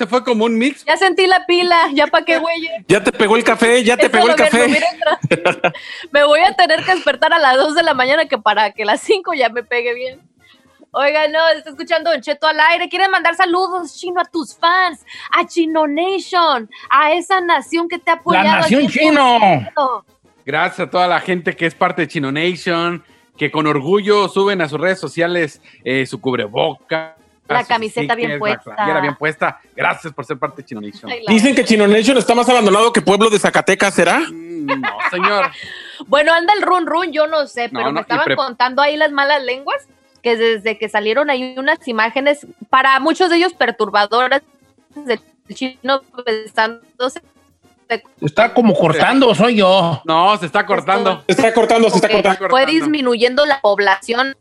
Se fue como un mix. Ya sentí la pila, ya para qué, güey. Ya te pegó el café, ya te Eso pegó el café. me voy a tener que despertar a las 2 de la mañana que para que las 5 ya me pegue bien. Oiga, no, está escuchando Don Cheto al aire. Quieren mandar saludos, Chino, a tus fans, a Chino Nation, a esa nación que te ha apoyado. La nación chino. 100%. Gracias a toda la gente que es parte de Chino Nation, que con orgullo suben a sus redes sociales eh, su cubreboca. La camiseta bien puesta. La bien puesta. Gracias por ser parte de Chino Nation. Dicen que Chino Nation está más abandonado que Pueblo de Zacatecas, ¿será? Mm, No, señor. Bueno, anda el run run, yo no sé, pero no, me estaban contando ahí las malas lenguas que desde que salieron ahí unas imágenes para muchos de ellos perturbadoras del chino besándose. Está como cortando, soy yo. No, se está cortando. Se está cortando, se está cortando. fue disminuyendo la población.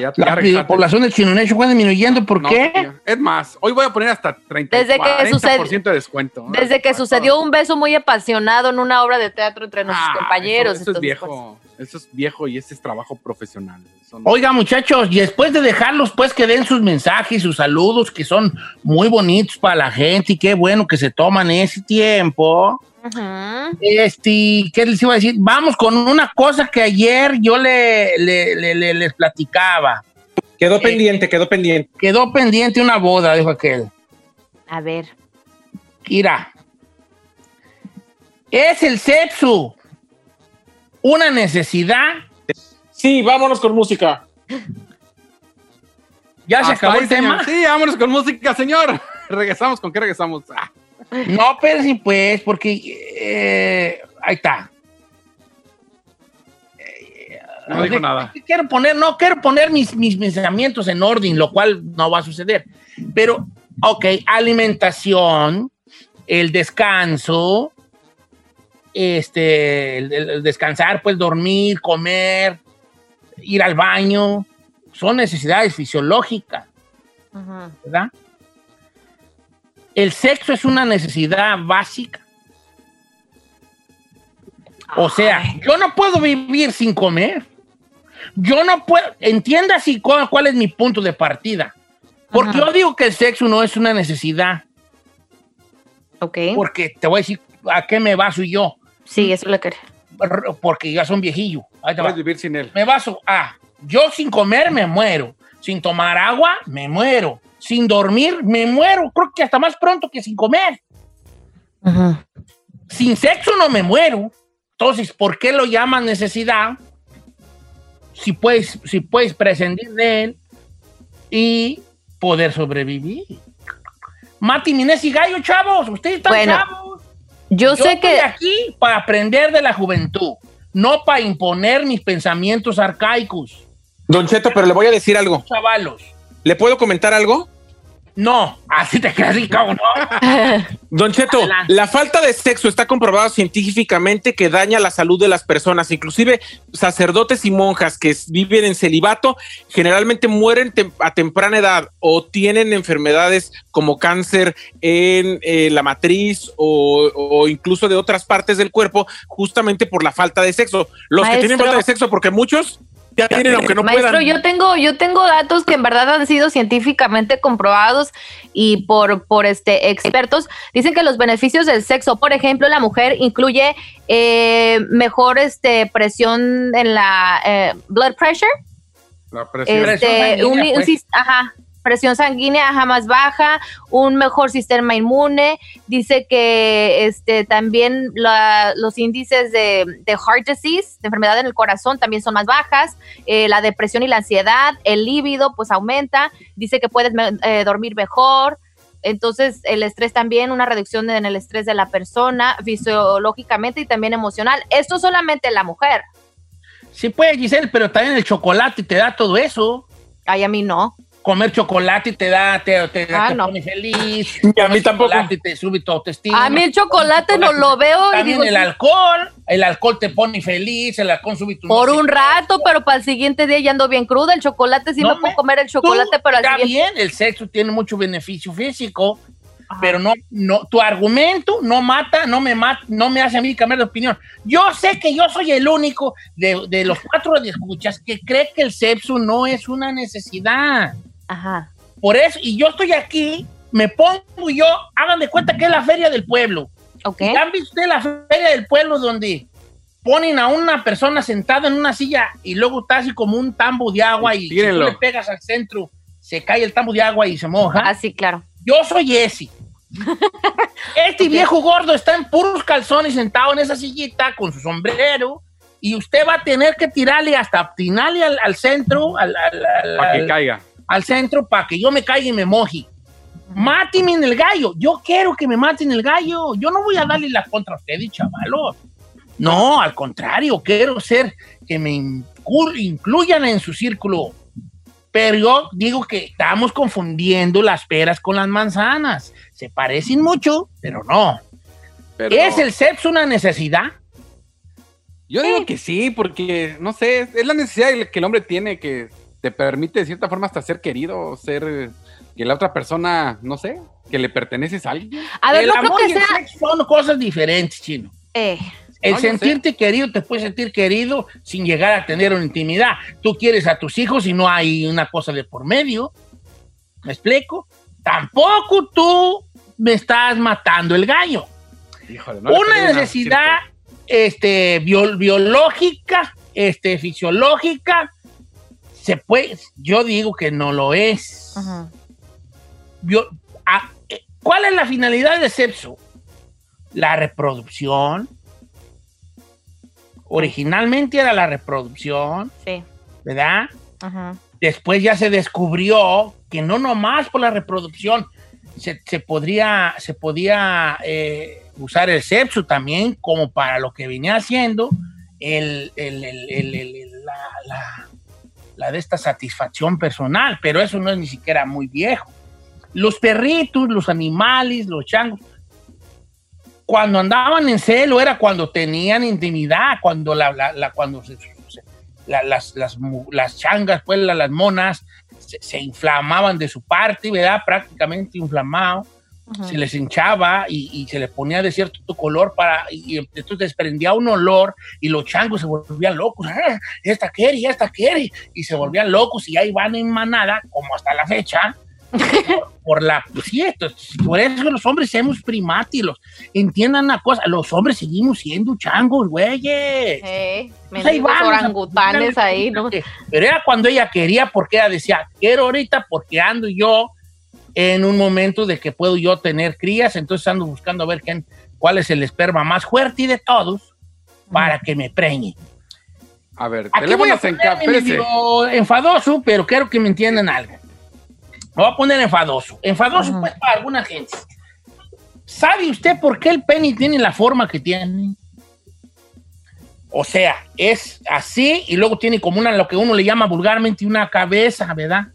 Ya- ya La regresaste. población de Chino Nation fue disminuyendo. ¿Por No, qué? Es más, hoy voy a poner hasta 30 Desde que 40% de descuento. Desde que sucedió un beso muy apasionado en una obra de teatro entre nuestros Ah, compañeros. Eso, eso es viejo. Eso es viejo y ese es trabajo profesional. Eso no- Oiga, muchachos, y después de dejarlos, pues que den sus mensajes, sus saludos, que son muy bonitos para la gente y qué bueno que se toman ese tiempo. Este, ¿qué les iba a decir? Vamos con una cosa que ayer yo le, le- le- le- les platicaba. Quedó pendiente, quedó pendiente. Quedó pendiente una boda, dijo aquel. A ver. Mira, es el sexo una necesidad. Sí, vámonos con música. Ya se Hasta acabó ahí, el señor. tema. Sí, vámonos con música, señor. Regresamos. ¿Con qué regresamos? Ah, No, pero sí, pues, porque eh, ahí está. no dijo nada. Quiero poner, no, quiero poner mis, mis pensamientos en orden, lo cual no va a suceder. Pero, ok, alimentación, el descanso, este, el, el descansar, pues dormir, comer, ir al baño, son necesidades fisiológicas. ¿verdad? El sexo es una necesidad básica. O sea, yo no puedo vivir sin comer. Yo no puedo, entienda si cuál, cuál es mi punto de partida. Porque Ajá. yo digo que el sexo no es una necesidad. Ok. Porque te voy a decir a qué me baso yo. Sí, eso lo quería. R- Porque ya son viejillo. Ahí te va. Puedes vivir sin él. Me baso a, yo sin comer me muero. Sin tomar agua, me muero. Sin dormir, me muero. Creo que hasta más pronto que sin comer. Sin sexo no me muero. Entonces, ¿por qué lo llaman necesidad? Si puedes, si puedes prescindir de él y poder sobrevivir. Mati, Minés y Gallo, chavos. Ustedes están Bueno, chavos. Yo, Yo sé estoy que. aquí para aprender de la juventud, no para imponer mis pensamientos arcaicos. Don Cheto, pero le voy a decir algo. Chavalos. ¿Le puedo comentar algo? No, así te quedas así, cabrón, no. Don Cheto, Adelante. la falta de sexo está comprobado científicamente que daña la salud de las personas, inclusive sacerdotes y monjas que viven en celibato generalmente mueren tem- a temprana edad o tienen enfermedades como cáncer en eh, la matriz o, o incluso de otras partes del cuerpo justamente por la falta de sexo. Los que tienen falta de sexo porque muchos ya tienen aunque no Maestro, puedan. yo tengo, yo tengo datos que en verdad han sido científicamente comprobados y por, por este expertos. Dicen que los beneficios del sexo, por ejemplo, la mujer incluye eh, mejor este presión en la eh, blood pressure, La presión. Presión este, sanguínea, un- un pues. ajá, presión sanguínea ajá, más baja, un mejor sistema inmune. Dice que este también la- los índices de, de heart disease, de enfermedad en el corazón, también son más bajas. Eh, la depresión y la ansiedad, el líbido, pues aumenta. Dice que puedes eh, dormir mejor. Entonces, el estrés también, una reducción en el estrés de la persona, fisiológicamente y también emocional. Esto solamente la mujer. Sí puede, Giselle, pero también el chocolate te da todo eso. Ay, a mí no. Comer chocolate te da, te, te, Ah, te no. pone feliz. Y a mí tampoco. Chocolate te sube tu autoestima. A mí el chocolate no lo veo y También digo, el sí, alcohol, el alcohol te pone feliz, el alcohol sube tu por un rato, pero para el siguiente día ya ando bien cruda. El chocolate sí No me puedo me- comer el chocolate, pero al está siguiente. bien, el sexo tiene mucho beneficio físico, pero no, no, tu argumento no mata, no me mata, no me hace a mí cambiar de opinión. Yo sé que yo soy el único de, de los cuatro de escuchas que cree que el sexo no es una necesidad. Ajá. Por eso, y yo estoy aquí me pongo yo, hagan de cuenta que es la feria del pueblo. Ok. ¿Ya han visto ustedes la feria del pueblo donde ponen a una persona sentada en una silla y luego está así como un tambo de agua y si tú le pegas al centro, se cae el tambo de agua y se moja? Ah, sí, claro. Yo soy ese. Este viejo gordo está en puros calzones sentado en esa sillita con su sombrero y usted va a tener que tirarle hasta atinarle al, al centro, al, al- al- Para que al- caiga. Al centro para que yo me caiga y me moje. Máteme en el gallo. Yo quiero que me maten el gallo. Yo no voy a darle la contra a ustedes, chavalos. No, al contrario, quiero ser que me inclu- incluyan en su círculo. Pero yo digo que estamos confundiendo las peras con las manzanas. Se parecen mucho, pero no. Pero ¿Es el sexo una necesidad? Yo digo que sí, porque, no sé, es la necesidad que el hombre tiene que te permite de cierta forma hasta ser querido, ser que la otra persona, no sé, que le perteneces a alguien. A ver, el no creo amor y que el sea. sexo son cosas diferentes, chino. eh, El No, sentirte querido te puede sentir querido sin llegar a tener una intimidad. Tú quieres a tus hijos y no hay una cosa de por medio. ¿Me explico? Tampoco tú me estás matando el gallo. Híjole, no una necesidad este, bio- biológica, este, fisiológica, se puede, yo digo que no lo es. ah, eh, ¿Cuál es la finalidad del sexo? La reproducción. Originalmente era la reproducción, Sí. ¿verdad? ujú. Después ya se descubrió que no nomás por la reproducción se, se podría, se podía eh, usar el sexo también como para lo que venía haciendo el, el- el- el- el- el- la, la- la de esta satisfacción personal, pero eso no es ni siquiera muy viejo. Los perritos, los animales, los changos, cuando andaban en celo era cuando tenían intimidad, cuando la, la- cuando se- se- la- las, las, las changas, pues la- las monas, se, se inflamaban de su parte, ¿verdad? Prácticamente inflamado, Se les hinchaba y, y se les ponía de cierto color para, y, y entonces desprendía un olor y los changos se volvían locos, ¡Ah! esta quiere, esta quiere, y se volvían locos y ahí van en manada, como hasta la fecha, por, por la, pues sí, esto, por eso los hombres somos primátilos, entiendan una cosa, los hombres seguimos siendo changos, güeyes. Eh, Pues ahí vamos, orangutanes ahí, ¿no? Pero era cuando ella quería, porque ella decía, quiero ahorita porque ando yo en un momento de que puedo yo tener crías, entonces ando buscando a ver quién, cuál es el esperma más fuerte de todos para que me preñe. A ver, Aquí voy a enfadoso, pero quiero que me entiendan algo. Me voy a poner enfadoso. Enfadoso, pues, para alguna gente. ¿Sabe usted por qué el pene tiene la forma que tiene? O sea, es así y luego tiene como una, lo que uno le llama vulgarmente una cabeza, ¿verdad?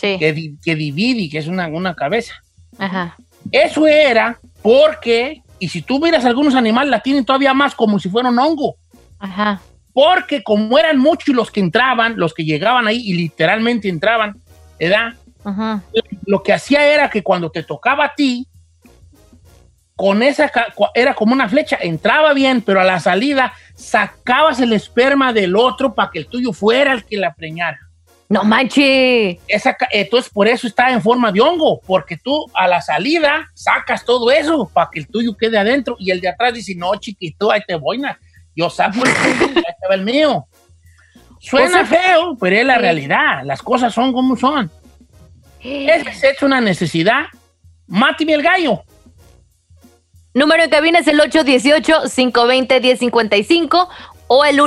Sí. Que, di- que divide, que es una, una cabeza. Ajá. Eso era porque, y si tú miras algunos animales, la tienen todavía más como si fuera un hongo. Ajá. Porque como eran muchos los que entraban, los que llegaban ahí y literalmente entraban, ¿verdad? Ajá. Lo que hacía era que cuando te tocaba a ti, con esa, era como una flecha, entraba bien, pero a la salida sacabas el esperma del otro para que el tuyo fuera el que la preñara. No manches. Esa, entonces por eso está en forma de hongo, porque tú a la salida sacas todo eso para que el tuyo quede adentro y el de atrás dice, no, chiquito, ahí te voy, na. yo saco el tuyo, ahí te va el mío. Suena O sea, feo, pero es la sí. realidad, las cosas son como son. ¿Es es una necesidad? Máteme el gallo. Número en cabina es el 818-520-1055 o el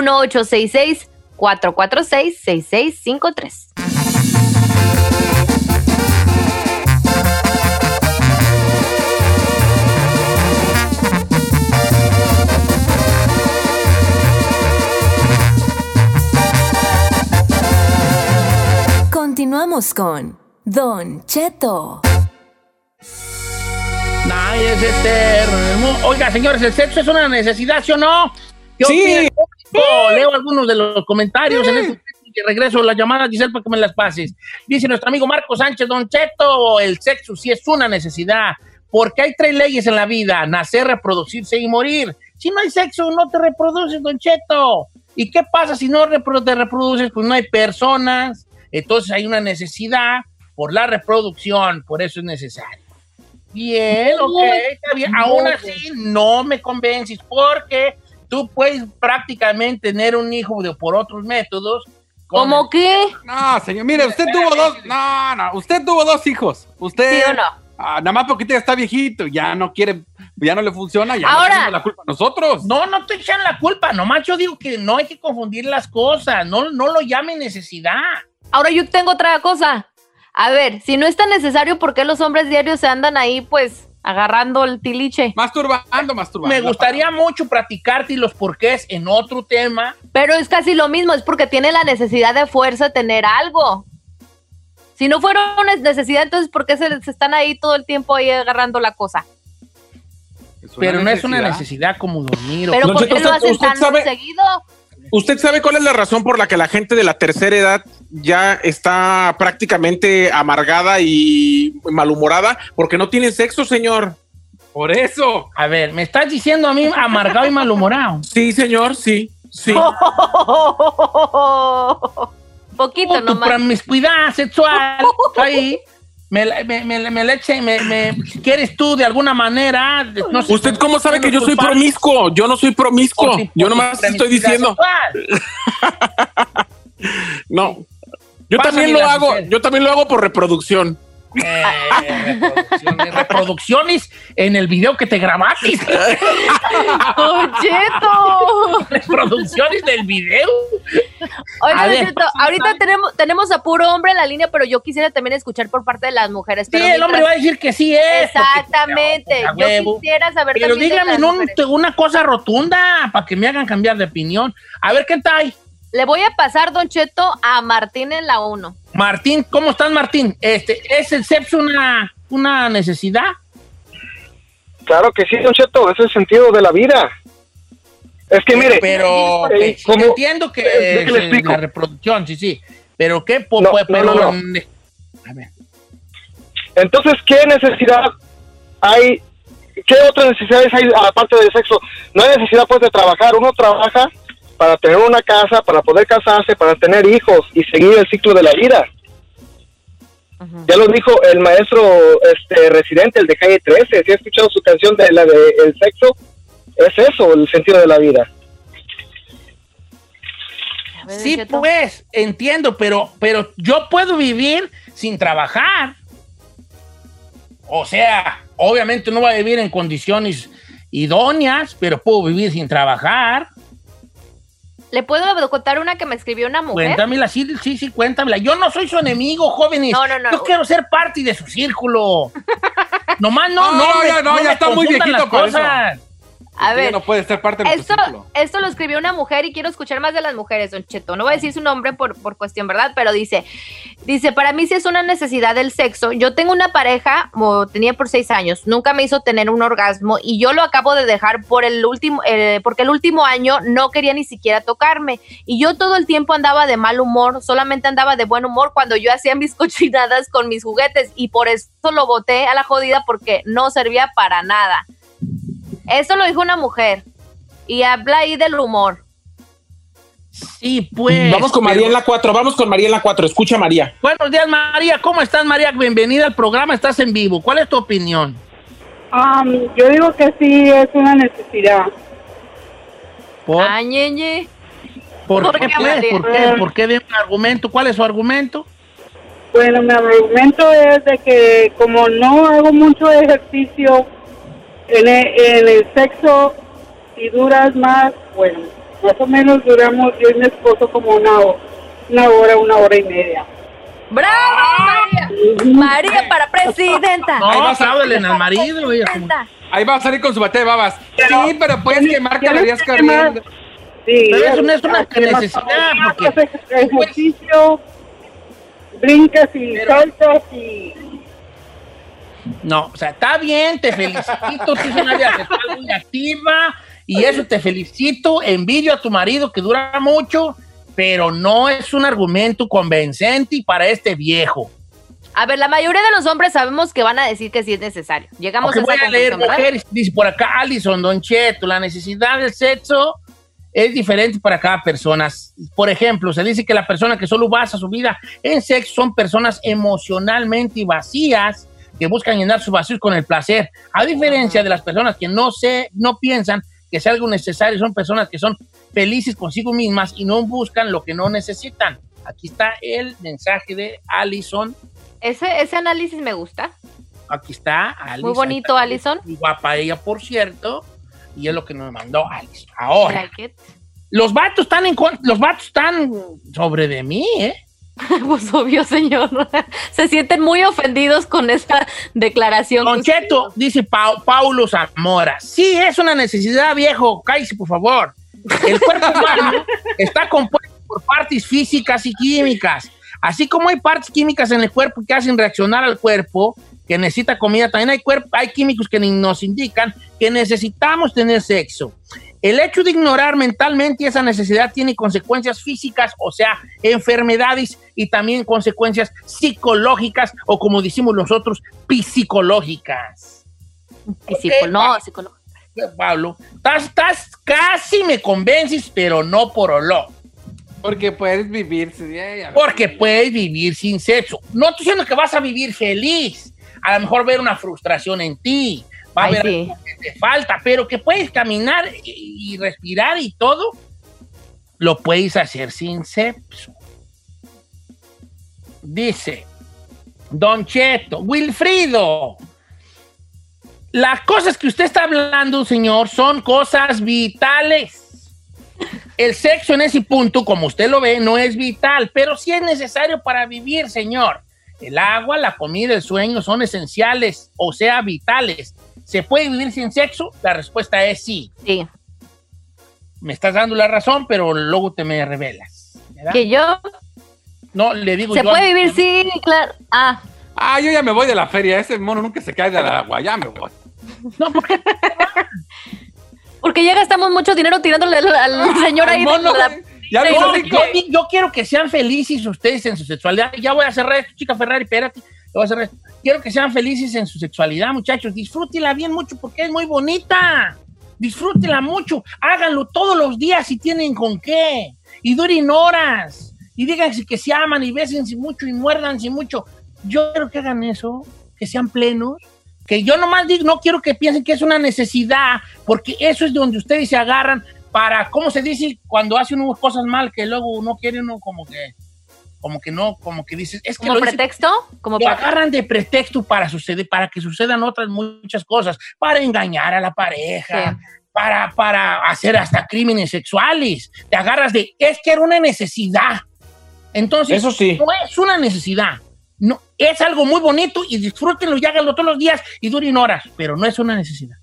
1866-446-6653. Continuamos con Don Cheto. Nadie es eterno. Oiga, señores, ¿el sexo es una necesidad, sí o no? ¿Qué Sí. Público? Leo algunos de los comentarios en este que regreso las llamadas, Giselle, para que me las pases. Dice nuestro amigo Marco Sánchez, Don Cheto, el sexo sí es una necesidad, porque hay tres leyes en la vida, nacer, reproducirse y morir. Si no hay sexo, no te reproduces, Don Cheto. ¿Y qué pasa si no te reproduces? Pues no hay personas, entonces hay una necesidad por la reproducción, por eso es necesario. Bien, ok, está bien. Aún así, no me convences porque tú puedes prácticamente tener un hijo de, por otros métodos. ¿Cómo el- qué? No, señor, mire, usted tuvo dos. No, no, usted tuvo dos hijos. Usted. ¿Sí o no? Ah, nada más porque ya está viejito, ya no quiere, ya no le funciona, ya Ahora- no la culpa a nosotros. No, no te echan la culpa, nomás yo digo que no hay que confundir las cosas, no, no lo llame necesidad. Ahora yo tengo otra cosa. A ver, si no es tan necesario, ¿por qué los hombres diarios se andan ahí, pues, agarrando el tiliche? Masturbando, masturbando. Me gustaría mucho platicarte y los porqués en otro tema. Pero es casi lo mismo, es porque tiene la necesidad de fuerza de tener algo. Si no fuera una necesidad, entonces ¿por qué se, se están ahí todo el tiempo ahí agarrando la cosa? Pero no es una necesidad. como dormir. o- Pero ¿por qué lo hacen tan sabe- seguido? ¿Usted sabe cuál es la razón por la que la gente de la tercera edad ya está prácticamente amargada y malhumorada? Porque no tienen sexo, señor. Por eso. A ver, me estás diciendo a mí amargado y malhumorado. Sí, señor, sí, sí. Poquito tu nomás. promiscuidad sexual ahí. Me, me, me, me la eche- me, ¿Quieres tú de alguna manera? No sé, ¿Usted cómo sabe que yo soy promiscuo? Yo no soy promiscuo. Yo nomás estoy diciendo. No. Yo Pásame también lo hago, yo también lo hago por reproducción. Eh, reproducciones, reproducciones en el video que te grabaste. ¡Don Cheto! reproducciones del video. Oiga, ver, ahorita tenemos, tenemos a puro hombre en la línea, pero yo quisiera también escuchar por parte de las mujeres. Sí, pero el hombre va a decir que sí es. Exactamente. a Yo quisiera saber Pero no, mujeres. una cosa rotunda para que me hagan cambiar de opinión. A ver, ¿qué tal? Le voy a pasar, Don Cheto, a Martín en la 1. Martín, ¿cómo estás, Martín? Este, ¿Es el sexo una, una necesidad? Claro que sí, Don Cheto, ese es el sentido de la vida. Es que mire, Pero eh, ok, como- entiendo que eh, es, eh, explico. la reproducción, sí, sí. Pero qué, po- No, pero, no, no. A ver. entonces, ¿qué necesidad hay? ¿Qué otras necesidades hay aparte del sexo? No hay necesidad pues de trabajar. Uno trabaja para tener una casa, para poder casarse, para tener hijos y seguir el ciclo de la vida. Ya lo dijo el maestro este residente, el de calle 13. Si ha escuchado su canción de la de el sexo, es eso el sentido de la vida. Sí, pues, entiendo, pero, pero yo puedo vivir sin trabajar. O sea, obviamente no voy a vivir en condiciones idóneas, pero puedo vivir sin trabajar. ¿Le puedo contar una que me escribió una mujer? Cuéntamela, sí, sí, sí, cuéntamela. Yo no soy su enemigo, jóvenes. No, no, no. Yo quiero ser parte de su círculo. Nomás no, No, no, ya me- no, ya está muy viejito las para eso. A Usted ver, no puede ser parte de esto, esto lo escribió una mujer y quiero escuchar más de las mujeres, Don Cheto. No voy a decir su nombre por, por cuestión, ¿verdad? Pero dice, dice, para mí sí es una necesidad del sexo. Yo tengo una pareja, o tenía por seis años, nunca me hizo tener un orgasmo y yo lo acabo de dejar por el último, eh, porque el último año no quería ni siquiera tocarme. Y yo todo el tiempo andaba de mal humor, solamente andaba de buen humor cuando yo hacía mis cochinadas con mis juguetes y por eso lo boté a la jodida porque no servía para nada. Eso lo dijo una mujer. Y habla ahí del humor. Sí, pues. vamos con María en la 4, vamos con María en la 4. Escucha, María. Buenos días, María. ¿Cómo estás, María? Bienvenida al programa. Estás en vivo. ¿Cuál es tu opinión? Um, yo digo que sí es una necesidad. ¿Por, Ah. ¿por ¿por qué, qué, pues? María? ¿Por qué? ¿Por qué de un argumento? ¿Cuál es su argumento? Bueno, mi argumento es de que como no hago mucho ejercicio en el, en el sexo y duras más, bueno, más o menos duramos yo y mi esposo como una, una hora, una hora y media. ¡Bravo, María! María para presidenta. No, Ahí vas a- al marido. Ahí va a salir con su bate de babas. Pero- sí, pero puedes quemar calorías corriendo. Sí, Pero eso no es una que más- necesidad, porque- haces ejercicio, brincas y Pero- saltas y... No, o sea, está bien, te felicito. Tú eres una vida sexual muy activa y eso te felicito. Envidio a tu marido que dura mucho, pero no es un argumento convincente para este viejo. A ver, la mayoría de los hombres sabemos que van a decir que sí es necesario. Llegamos Aunque a voy esa a leer mujeres, dice por acá Alison Don Cheto, la necesidad del sexo es diferente para cada persona. Por ejemplo, se dice que la persona que solo basa su vida en sexo son personas emocionalmente vacías, que buscan llenar sus vacíos con el placer. A diferencia de las personas que no se, no piensan que sea algo necesario, son personas que son felices consigo mismas y no buscan lo que no necesitan. Aquí está el mensaje de Allison. Ese, ese análisis me gusta. Aquí está Allison. Muy bonito, Allison. Muy guapa ella, por cierto. Y es lo que nos mandó Allison. Ahora, Like los vatos están en los vatos están sobre de mí, ¿eh? Pues obvio, señor. Se sienten muy ofendidos con esta declaración. Don Cheto, dice Pau- Paulo Zamora. Sí, es una necesidad, viejo. Cállese, por favor. El cuerpo humano está compuesto por partes físicas y químicas. Así como hay partes químicas en el cuerpo que hacen reaccionar al cuerpo, que necesita comida, también hay, hay químicos que nos indican que necesitamos tener sexo. El hecho de ignorar mentalmente esa necesidad tiene consecuencias físicas, o sea, enfermedades y también consecuencias psicológicas o como decimos nosotros, psicológicas. Psico- no, psicológico. Pablo, estás, estás- casi me convences, pero no por olor. Porque puedes vivir. ya, ya. Porque puedes vivir sin sexo. No estoy diciendo que vas a vivir feliz. A lo mejor ver una frustración en ti. Va a haber sí. que te falta, pero que puedes caminar y, y respirar y todo, lo puedes hacer sin sexo. Dice Don Cheto, Wilfrido, las cosas que usted está hablando, señor, son cosas vitales. El sexo en ese punto, como usted lo ve, no es vital, pero sí es necesario para vivir, señor. El agua, la comida, el sueño son esenciales, o sea, vitales. ¿Se puede vivir sin sexo? La respuesta es sí. Sí. Me estás dando la razón, pero luego te me revelas. ¿verdad? Que yo. No, le digo Se yo. puede vivir, sí, claro. Ah, Ah, yo ya me voy de la feria. Ese mono nunca se cae del agua. Ya me voy. No, porque porque ya gastamos mucho dinero tirándole al, al señor ahí. De mono, la-. Ya No, yo, quiero que sean felices ustedes en su sexualidad. Ya voy a cerrar esto, chica Ferrari, espérate. Voy a cerrar esto. Quiero que sean felices en su sexualidad, muchachos. Disfrútela bien mucho porque es muy bonita. Disfrútela mucho. Háganlo todos los días si tienen con qué. Y duren horas. Y díganse que se aman y bésense mucho y muérdanse mucho. Yo quiero que hagan eso, que sean plenos. Que yo nomás digo, no quiero que piensen que es una necesidad, porque eso es donde ustedes se agarran para, ¿cómo se dice? Cuando hacen unas cosas mal que luego no quieren uno como que, como que no, como que dices, es que como lo hice- pretexto. Como lo para. agarran de pretexto para suceder, para que sucedan otras muchas cosas, para engañar a la pareja, Sí. para, para hacer hasta crímenes sexuales. Te agarras de, es que era una necesidad. Entonces, Eso sí. no es una necesidad. No, es algo muy bonito y disfrútenlo y háganlo todos los días y duren horas, pero no es una necesidad.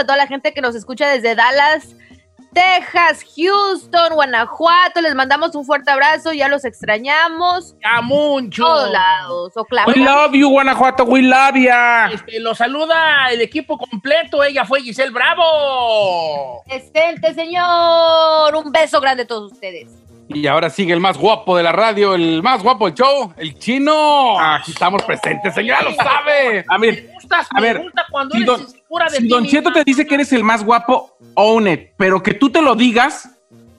A toda la gente que nos escucha desde Dallas, Texas, Houston, Guanajuato. Les mandamos un fuerte abrazo. Ya los extrañamos. ¡A mucho! Todos lados. Oklahoma. We love you, Guanajuato. We love ya. Este, lo saluda el equipo completo. Ella fue Giselle Bravo. Excelente, señor. Un beso grande a todos ustedes. Y ahora sigue el más guapo de la radio, el más guapo del show, el chino. Aquí estamos presentes, señora, lo sabe. A Me ver, gustas, a me ver, gusta cuando si eres don- de si Don. Cheto te dice que eres el más guapo, own it. Pero que tú te lo digas,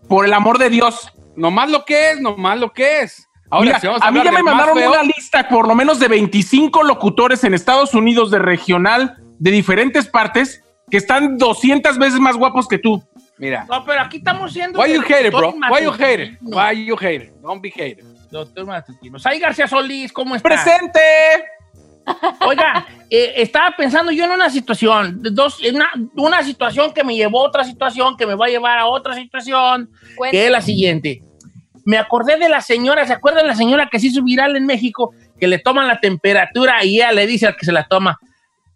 por el amor de Dios. Nomás lo que es, nomás lo que es. Ahora, Mira, si vamos a mí ya me mandaron feo, una lista por lo menos de 25 locutores en Estados Unidos de regional de diferentes partes que están 200 veces más guapos que tú. Mira. No, pero aquí estamos siendo... Why you hate it, bro? Why you hate it? Why you hate it? Don't be hater. Doctor Matutino. Sai García Solís, ¿cómo está? ¡Presente! Oiga, eh, estaba pensando yo en una situación, dos, en una, una situación que me llevó a otra situación, que me va a llevar a otra situación, que es la siguiente. Me acordé de la señora, ¿se acuerdan de la señora que se hizo viral en México? Que le toman la temperatura y ella le dice al que se la toma,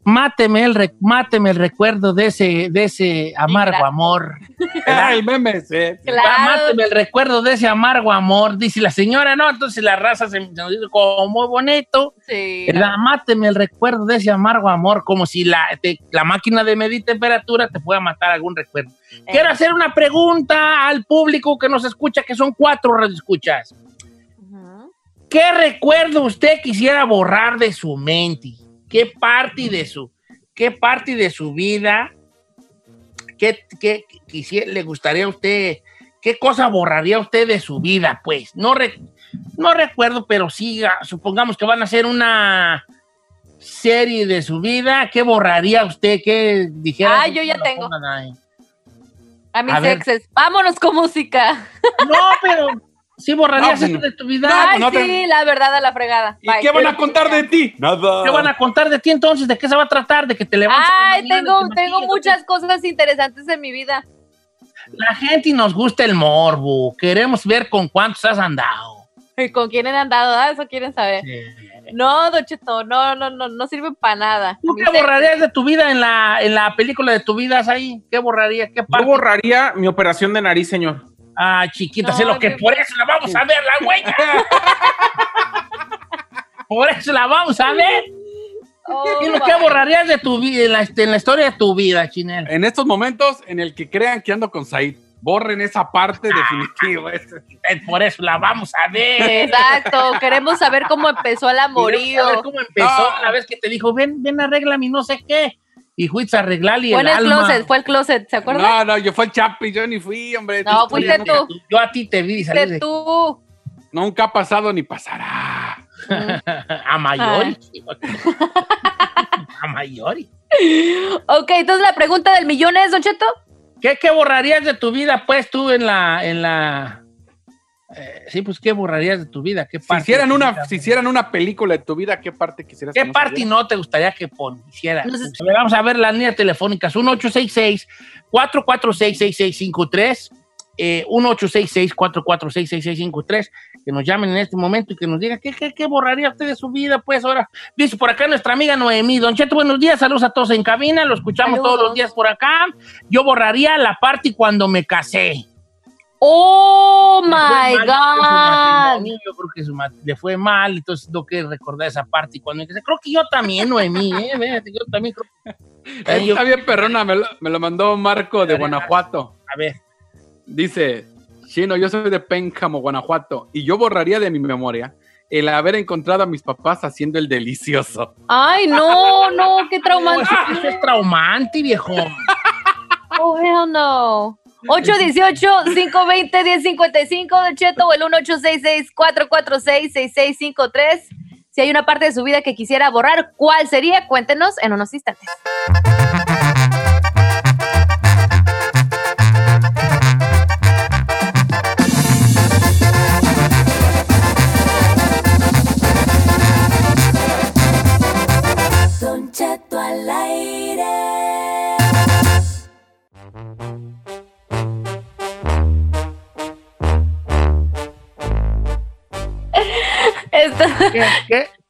Máteme el, re- máteme el recuerdo de ese, de ese amargo gracias. amor. Ay, memes, eh. Claro. Máteme el recuerdo de ese amargo amor. Dice la señora, no, entonces la raza se, nos dice como muy bonito. Sí. ¿verdad? Máteme el recuerdo de ese amargo amor, como si la, te- la máquina de medir temperatura te pueda matar algún recuerdo. Quiero hacer una pregunta al público que nos escucha, que son cuatro escuchas. ¿Qué recuerdo usted quisiera borrar de su mente? ¿Qué parte de su, qué parte de su vida, qué, qué quisiera, le gustaría a usted, qué cosa borraría usted de su vida? Pues no, re- no recuerdo, pero sí, ah, supongamos que van a hacer una serie de su vida. ¿Qué borraría usted? ¿Qué dijera? Ah, yo ya No tengo. A mis A ver. exes. Vámonos con música. No, pero sí borrarías No, eso pues, de tu vida. no, Ay, no te- sí, la verdad a la fregada. ¿Y Bye. qué van a contar de ti? Nada. ¿Qué van a contar de ti entonces? ¿De qué se va a tratar? ¿De que te la Ay, mañana, tengo, te tengo muchas cosas interesantes en mi vida. La gente nos gusta el morbo. Queremos ver con cuántos has andado. ¿Y con quién han andado? Ah, eso quieren saber. No, Don Cheto, no, no, no, no sirven para nada. ¿Tú qué borrarías de tu vida en la, en la película de tu vida ahí? ¿Qué borrarías? ¿Qué Yo parte? borraría mi operación de nariz, señor. Ah, chiquita, No, sé lo que qué- por eso la vamos a ver, la huella. por eso la vamos a ver. Oh, ¿Y lo que borrarías de tu vida, en la, en la historia de tu vida, Chinel? En estos momentos en el que crean que ando con Said, borren esa parte definitiva. ese. Eh, Por eso la vamos a ver. Exacto, queremos saber cómo empezó el amorío. Queremos saber cómo empezó No. la vez que te dijo, ven, ven, arréglame no sé qué. Y fuiste a arreglarle Fue el en el alma. closet, fue el closet, ¿se acuerdan? No, no, yo fui el Chapi, yo ni fui, hombre. No, fuiste tú- tú. Yo a ti te vi salir Fuiste de tú. Nunca ha pasado ni pasará. a Mayori. a Mayori. Ok, entonces la pregunta del millón es, Don Cheto. ¿Qué, ¿Qué borrarías de tu vida, pues, tú en la... En la eh, sí, pues, ¿qué borrarías de tu vida? ¿Qué Si parte hicieran, de tu una, si hicieran una película de tu vida, ¿qué parte quisieras que ¿Qué no parte no te gustaría que pon- hiciera? No sé. Vamos a ver las líneas telefónicas. 1866-446-6653. Eh, 1866-446-6653. Que nos llamen en este momento y que nos digan qué, qué, qué borraría usted de su vida, pues ahora. Dice por acá nuestra amiga Noemí. Don Cheto, buenos días. Saludos a todos en cabina. Lo escuchamos Saludos. todos los días por acá. Yo borraría la parte cuando me casé. Oh my God. matrimonio, Yo creo que su le fue mal, entonces tengo que recordar esa parte. y Cuando. Creo que yo también, Noemí, ¿eh? Fíjate, yo también creo Eh, yo- Está bien, perrona, me lo, me lo mandó Marco de A ver, Guanajuato. a ver. Dice, Chino, yo soy de Pénjamo, Guanajuato, y yo borraría de mi memoria el haber encontrado a mis papás haciendo el delicioso. Ay, no, no, qué traumante. Eso es traumante, viejo. Oh, hell no. 818-520-1055, Don Cheto, o el 1866-446-6653. Si hay una parte de su vida que quisiera borrar, ¿cuál sería? Cuéntenos en unos instantes.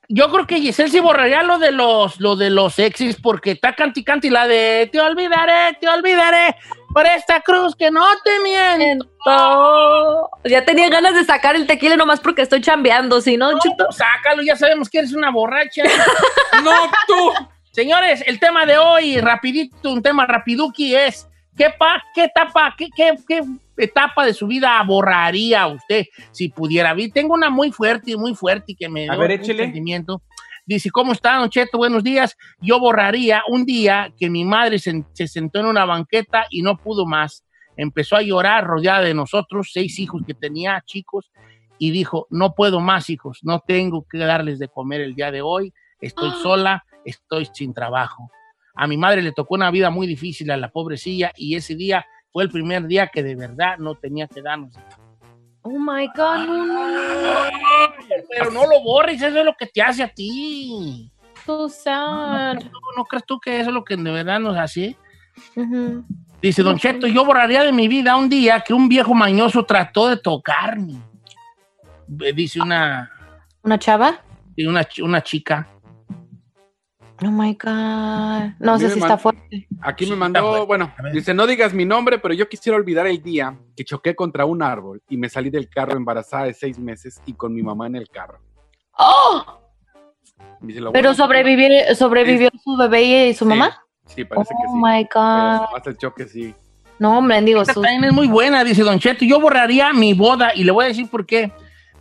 Yo creo que Giselle sí borraría lo de los, lo de los exes, porque está canti canti la de te olvidaré, te olvidaré por esta cruz que no te miento. Oh, ya tenía ganas de sacar el tequila nomás porque estoy chambeando, ¿sí, no, Cheto? pues sácalo, ya sabemos que eres una borracha. ¡No, tú! Señores, el tema de hoy, rapidito, un tema rapiduki es, ¿qué, pa, qué etapa, qué, qué, qué etapa de su vida borraría usted si pudiera? Vi, tengo una muy fuerte, muy fuerte y que me A ver, un échele. sentimiento. Dice, ¿cómo está, Don Cheto? Buenos días. Yo borraría un día que mi madre se, se sentó en una banqueta y no pudo más. Empezó a llorar rodeada de nosotros, seis hijos que tenía, chicos, y dijo, no puedo más, hijos, no tengo que darles de comer el día de hoy, estoy sola, estoy sin trabajo. A mi madre le tocó una vida muy difícil a la pobrecilla y ese día fue el primer día que de verdad no tenía que darnos. Oh my God, no, no. Pero no lo borres, eso es lo que te hace a ti. So sad. ¿No, no crees tú que eso es lo que de verdad nos hace? Dice Don Cheto, yo borraría de mi vida un día que un viejo mañoso trató de tocarme. Dice una, ¿Una chava? una, ch- una chica. Oh my God. No sé si está fuerte. Aquí me mandó, bueno. dice, no digas mi nombre, pero yo quisiera olvidar el día que choqué contra un árbol y me salí del carro embarazada de seis meses y con mi mamá en el carro. ¡Oh! Dice, Pero sobrevivió, sobrevivió su bebé y su Sí, mamá. Sí, parece que Oh sí. my Pero God. el choque sí. No, hombre, digo, Esta sus- también es muy buena, dice Don Cheto. Yo borraría mi boda y le voy a decir por qué.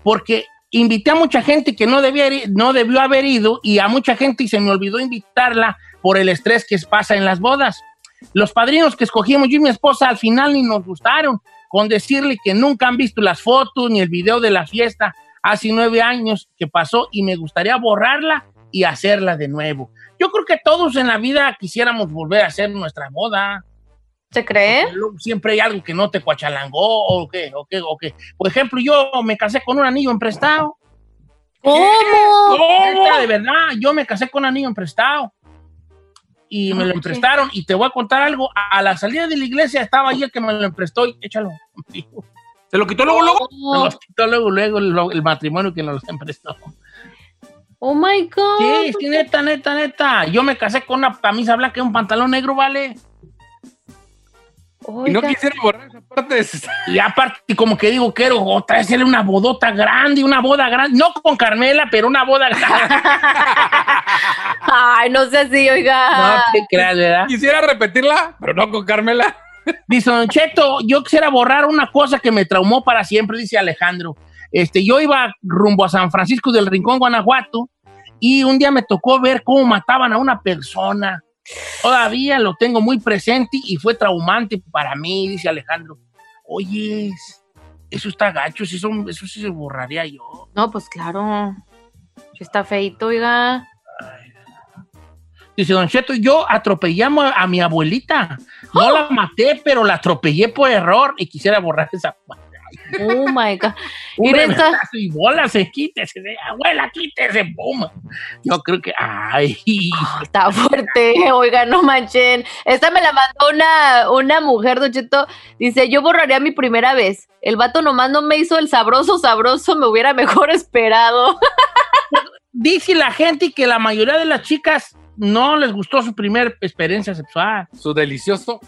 Porque invité a mucha gente que no, debió haber ido y a mucha gente y se me olvidó invitarla por el estrés que pasa en las bodas. Los padrinos que escogimos yo y mi esposa al final ni nos gustaron, con decirle que nunca han visto las fotos ni el video de la fiesta hace nueve años que pasó y me gustaría borrarla y hacerla de nuevo. Yo creo que todos en la vida quisiéramos volver a hacer nuestra boda. ¿Se cree? Siempre hay algo que no te cuachalangó o qué, o qué, o qué. Por ejemplo, yo me casé con un anillo emprestado. ¿Cómo? Neta, De verdad, yo me casé con un anillo emprestado. Y me No, lo emprestaron. Y te voy a contar algo. A la salida de la iglesia estaba ahí el que me lo emprestó y échalo. ¿Se lo quitó luego, luego? Me lo quitó luego, luego el, el matrimonio que nos lo emprestó. Oh my God. Sí, sí, neta, neta, neta. Yo me casé con una camisa blanca y un pantalón negro, ¿vale? Y no quisiera borrar esa parte de Y aparte, como que digo, quiero otra vez hacerle una bodota grande, una boda grande. No con Carmela, pero una boda grande. Ay, no sé No oiga. te creas, ¿verdad? Quisiera repetirla, pero no con Carmela. Dice Don Cheto, yo quisiera borrar una cosa que me traumó para siempre, dice Alejandro. Este, yo iba rumbo a San Francisco del Rincón, Guanajuato, y un día me tocó ver cómo mataban a una persona. Todavía lo tengo muy presente y fue traumante para mí, dice Alejandro. Oye, eso está gacho, eso, eso sí se borraría yo. No, pues claro. Está feito, oiga. Dice Don Cheto, yo atropellé a mi abuelita. No la maté, pero la atropellé por error y quisiera borrar esa. Oh my God. Un Mira esta- y bola, se quítese, de- abuela, quítese, pum. Yo creo que, ay, Está fuerte, oiga, no manchen. Esta me la mandó una, una mujer, Don Cheto. Dice, yo borraría mi primera vez. El vato nomás no me hizo el sabroso, sabroso, me hubiera mejor esperado. dice la gente que la mayoría de las chicas no les gustó su primera experiencia sexual. Su delicioso.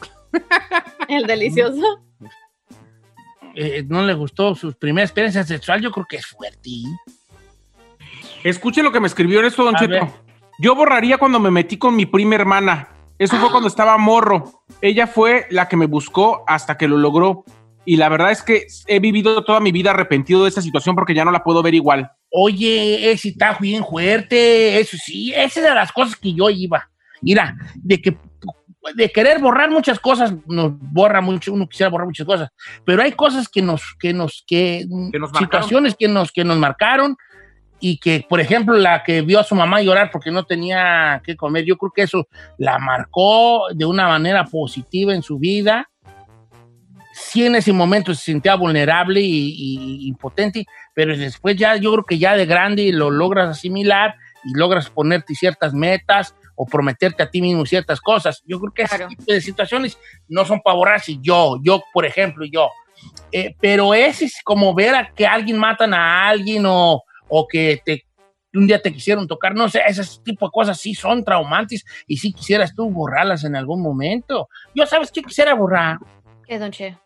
El delicioso. Eh, no les gustó su primera experiencia sexual, yo creo que es fuerte. Escuche lo que me escribió en esto, Don A Cheto. ver. Yo borraría cuando me metí con mi prima hermana. Eso fue cuando estaba morro. Ella fue la que me buscó hasta que lo logró. Y la verdad es que he vivido toda mi vida arrepentido de esa situación porque ya no la puedo ver igual. Oye, ese está bien fuerte, eso sí, esa es de las cosas que yo iba. Mira, de que de querer borrar muchas cosas, nos borra mucho, uno quisiera borrar muchas cosas, pero hay cosas que nos, que nos, que, Que nos marcaron. situaciones que nos, que nos marcaron y que, por ejemplo, la que vio a su mamá llorar porque no tenía que comer, yo creo que eso la marcó de una manera positiva en su vida. Sí, en ese momento se sentía vulnerable y impotente, pero después ya, yo creo que ya de grande lo logras asimilar y logras ponerte ciertas metas o prometerte a ti mismo ciertas cosas. Yo creo que Claro. ese tipo de situaciones no son para borrarse. Yo, yo, por ejemplo, yo. Eh, pero ese es como ver a que alguien matan a alguien o, o que te, un día te quisieron tocar, no sé, ese tipo de cosas sí son traumantes y sí quisieras tú borrarlas en algún momento. Yo, ¿sabes qué quisiera borrar? ¿Qué, Don Che?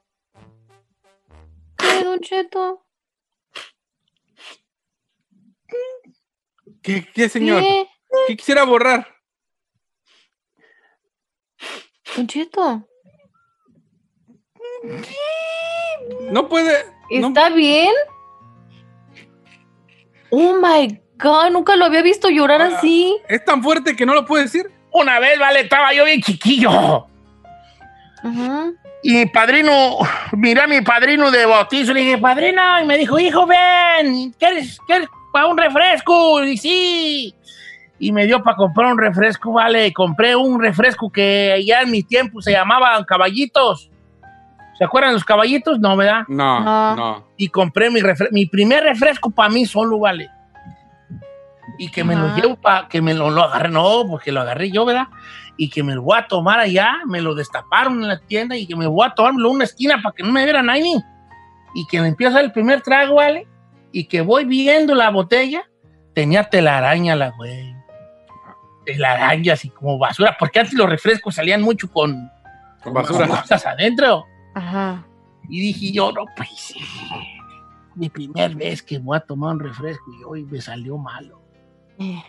¿Qué, Don Cheto? ¿Qué, qué señor? ¿Qué? ¿Qué quisiera borrar? Don Cheto. No puede. no- ¿Está bien? Oh my God, nunca lo había visto llorar Ah. así. es tan fuerte que no lo puede decir. Una vez, vale, estaba yo bien chiquillo. Y mi padrino, miré a mi padrino de bautizo, le dije, padrino, y me dijo, hijo, ven, ¿quieres, quieres para un refresco? Y sí. Y me dio para comprar un refresco, vale, y compré un refresco que ya en mi tiempo se llamaban caballitos. ¿Se acuerdan de los caballitos? No, ¿verdad? No, No. no. y compré mi, refre- mi primer refresco para mí solo, vale. Y que me lo llevo para que me lo, lo agarré, no, porque lo agarré yo, ¿verdad? Y que me lo voy a tomar allá, me lo destaparon en la tienda y que me voy a tomármelo en una esquina para que no me viera nadie. Y que me empieza el primer trago, ¿vale? Y que voy viendo la botella, tenía telaraña la güey. Telarañas y como basura, porque antes los refrescos salían mucho con, Con basura. cosas adentro. Ajá. Y dije yo, no, pues, mi primer vez que voy a tomar un refresco y hoy me salió malo. Eh,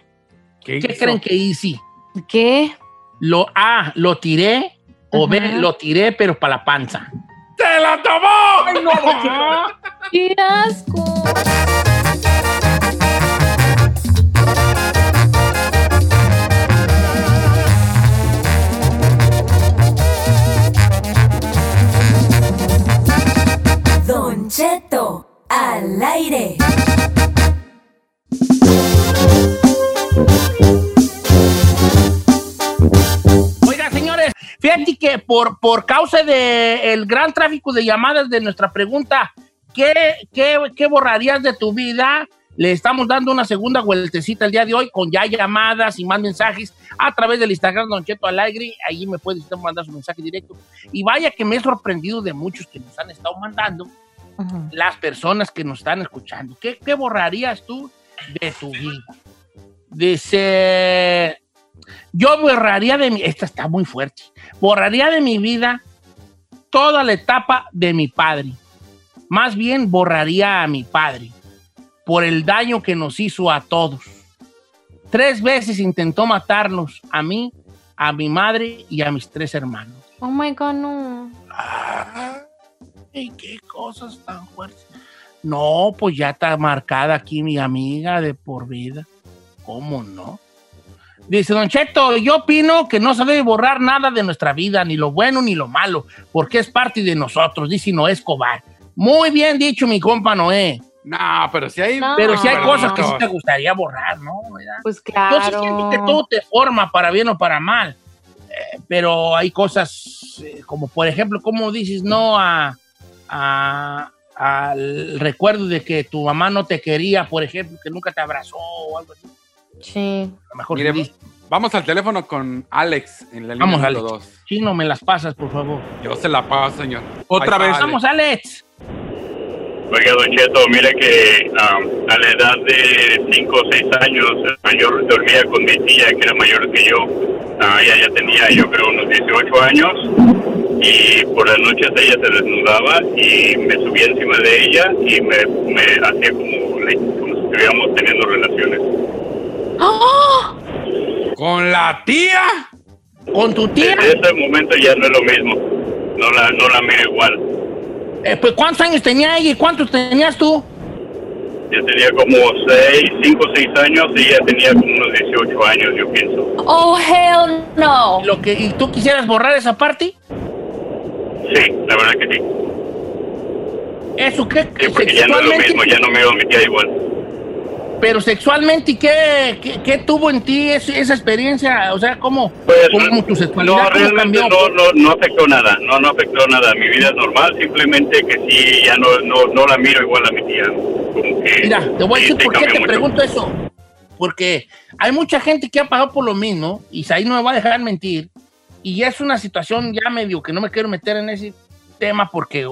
¿Qué, creen que hice? ¿Qué? Lo A, lo tiré, o B, lo tiré, pero para la panza. ¡Se la tomó! ¡Qué asco! Cheto al aire. Oiga, señores, fíjate que por, por causa del gran tráfico de llamadas de nuestra pregunta, ¿qué, qué, qué borrarías de tu vida? Le estamos dando una segunda vueltecita el día de hoy con ya llamadas y más mensajes a través del Instagram Don Cheto Alegre. Allí me puede usted mandar su mensaje directo. Y vaya que me he sorprendido de muchos que nos han estado mandando, Las personas que nos están escuchando. ¿Qué, qué borrarías tú de tu vida? Dice, yo borraría de mi, esta está muy fuerte, borraría de mi vida toda la etapa de mi padre. Más bien borraría a mi padre por el daño que nos hizo a todos. Tres veces intentó matarnos, a mí, a mi madre y a mis tres hermanos. Oh my god, no. Ay, qué cosas tan fuertes. No, pues ya está marcada aquí mi amiga de por vida. ¿Cómo no? Dice Don Cheto, yo opino que no se debe borrar nada de nuestra vida, ni lo bueno ni lo malo, porque es parte de nosotros, dice Noé Escobar. Muy bien dicho, mi compa Noé. No, pero si hay. No. Pero si hay pero cosas que sí te gustaría borrar, ¿no? ¿Verdad? Pues Yo claro. sí siento que todo te forma para bien o para mal. Eh, pero hay cosas eh, como, por ejemplo, ¿cómo dices no a, a- al recuerdo de que tu mamá no te quería, por ejemplo, que nunca te abrazó o algo así? Sí. A lo mejor Mire, sí Vamos al teléfono con Alex en la línea Vamos, número Alex. 2. Chino, me las pasas, por favor. Yo se la paso, señor. Otra Ahí vez. Vamos, Alex. Oiga, Don Cheto, mire que am, a la edad de 5 o 6 años, el mayor dormía con mi tía, que era mayor que yo. Ah, ella ya tenía, yo creo, unos 18 años. Y por las noches ella se desnudaba y me subía encima de ella y me, me hacía como, como si estuviéramos teniendo relaciones. ¡Oh! ¿Con la tía? Con tu tía. Desde ese momento ya no es lo mismo. No la, no la miro igual. Eh, pues, ¿cuántos años tenía ella y cuántos tenías tú? Yo tenía como 6, 5 o 6 años y ella tenía como unos 18 años, yo pienso. Oh, hell no. Lo que, ¿Y tú quisieras borrar esa parte? Sí, la verdad que sí. ¿Eso qué? Sí, porque ya no es lo mismo, ya no miro a mi tía igual. Pero sexualmente, ¿qué, qué, qué tuvo en ti esa experiencia? O sea, ¿cómo, Pues, cómo tu sexualidad no, cómo cambió? no, no, no afectó nada, no, no afectó nada. Mi vida es normal, simplemente que sí, ya no, no, no la miro igual a mi tía. Como que Mira, te voy a decir por qué te mucho. pregunto eso. Porque hay mucha gente que ha pasado por lo mismo, y ahí no me va a dejar mentir, y es una situación ya medio que no me quiero meter en ese tema porque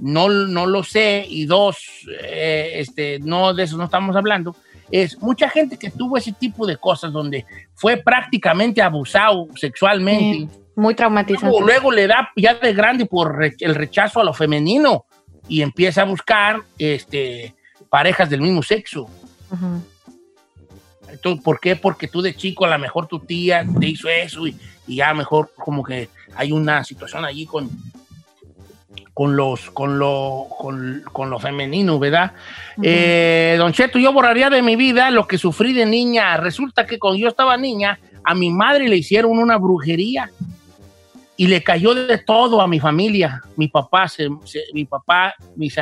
no, no lo sé, y dos, eh, este, no de eso no estamos hablando, es mucha gente que tuvo ese tipo de cosas donde fue prácticamente abusado sexualmente. Sí, Muy traumatizante. Luego, luego le da ya de grande por el rechazo a lo femenino y empieza a buscar este, parejas del mismo sexo. Ujú. ¿Por qué? Porque tú de chico, a lo mejor tu tía te hizo eso y, y ya mejor como que hay una situación allí con, con, los, con, lo, con, con lo femenino, ¿verdad? Eh, don Cheto, yo borraría de mi vida lo que sufrí de niña. Resulta que cuando yo estaba niña, a mi madre le hicieron una brujería y le cayó de todo a mi familia. Mi papá, se, se- mi papá, mis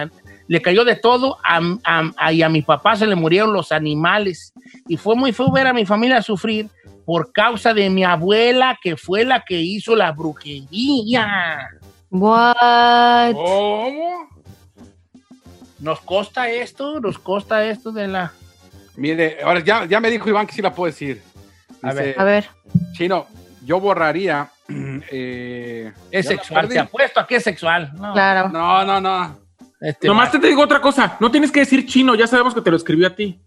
le cayó de todo a, a- a- y a mi papá se le murieron los animales. Y fue muy feo ver a mi familia sufrir por causa de mi abuela, que fue la que hizo la brujería. What? ¿Cómo? Nos costa esto, nos costa esto de la... Mire, ahora ya, ya me dijo Iván que sí la puedo decir. A ver. A ver. Chino, yo borraría. eh, Es sexual, te apuesto a que es sexual. No, Claro. No, no, no. Este Nomás te digo otra cosa. No tienes que decir chino, ya sabemos que te lo escribió a ti.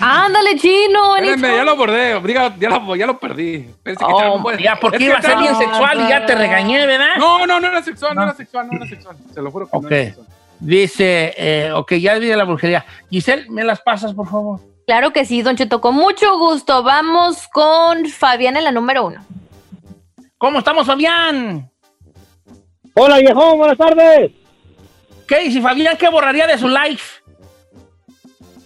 Ándale, chino. Espérenme, ya lo bordé. Diga, ya, lo, ya lo perdí. Que Oh, ya porque iba a ser bien sexual y ya te regañé, ¿verdad? No, no, no era sexual, no, era sexual, no era sexual. Se lo juro que Ok. no era sexual. Dice, eh, ok, ya vi la brujería. Giselle, ¿me las pasas, por favor? Claro que sí, Don Cheto, con mucho gusto. Vamos con Fabián en la número uno. ¿Cómo estamos, Fabián? Hola, viejo, buenas tardes. ¿Qué dice Fabián? ¿Qué borraría de su life?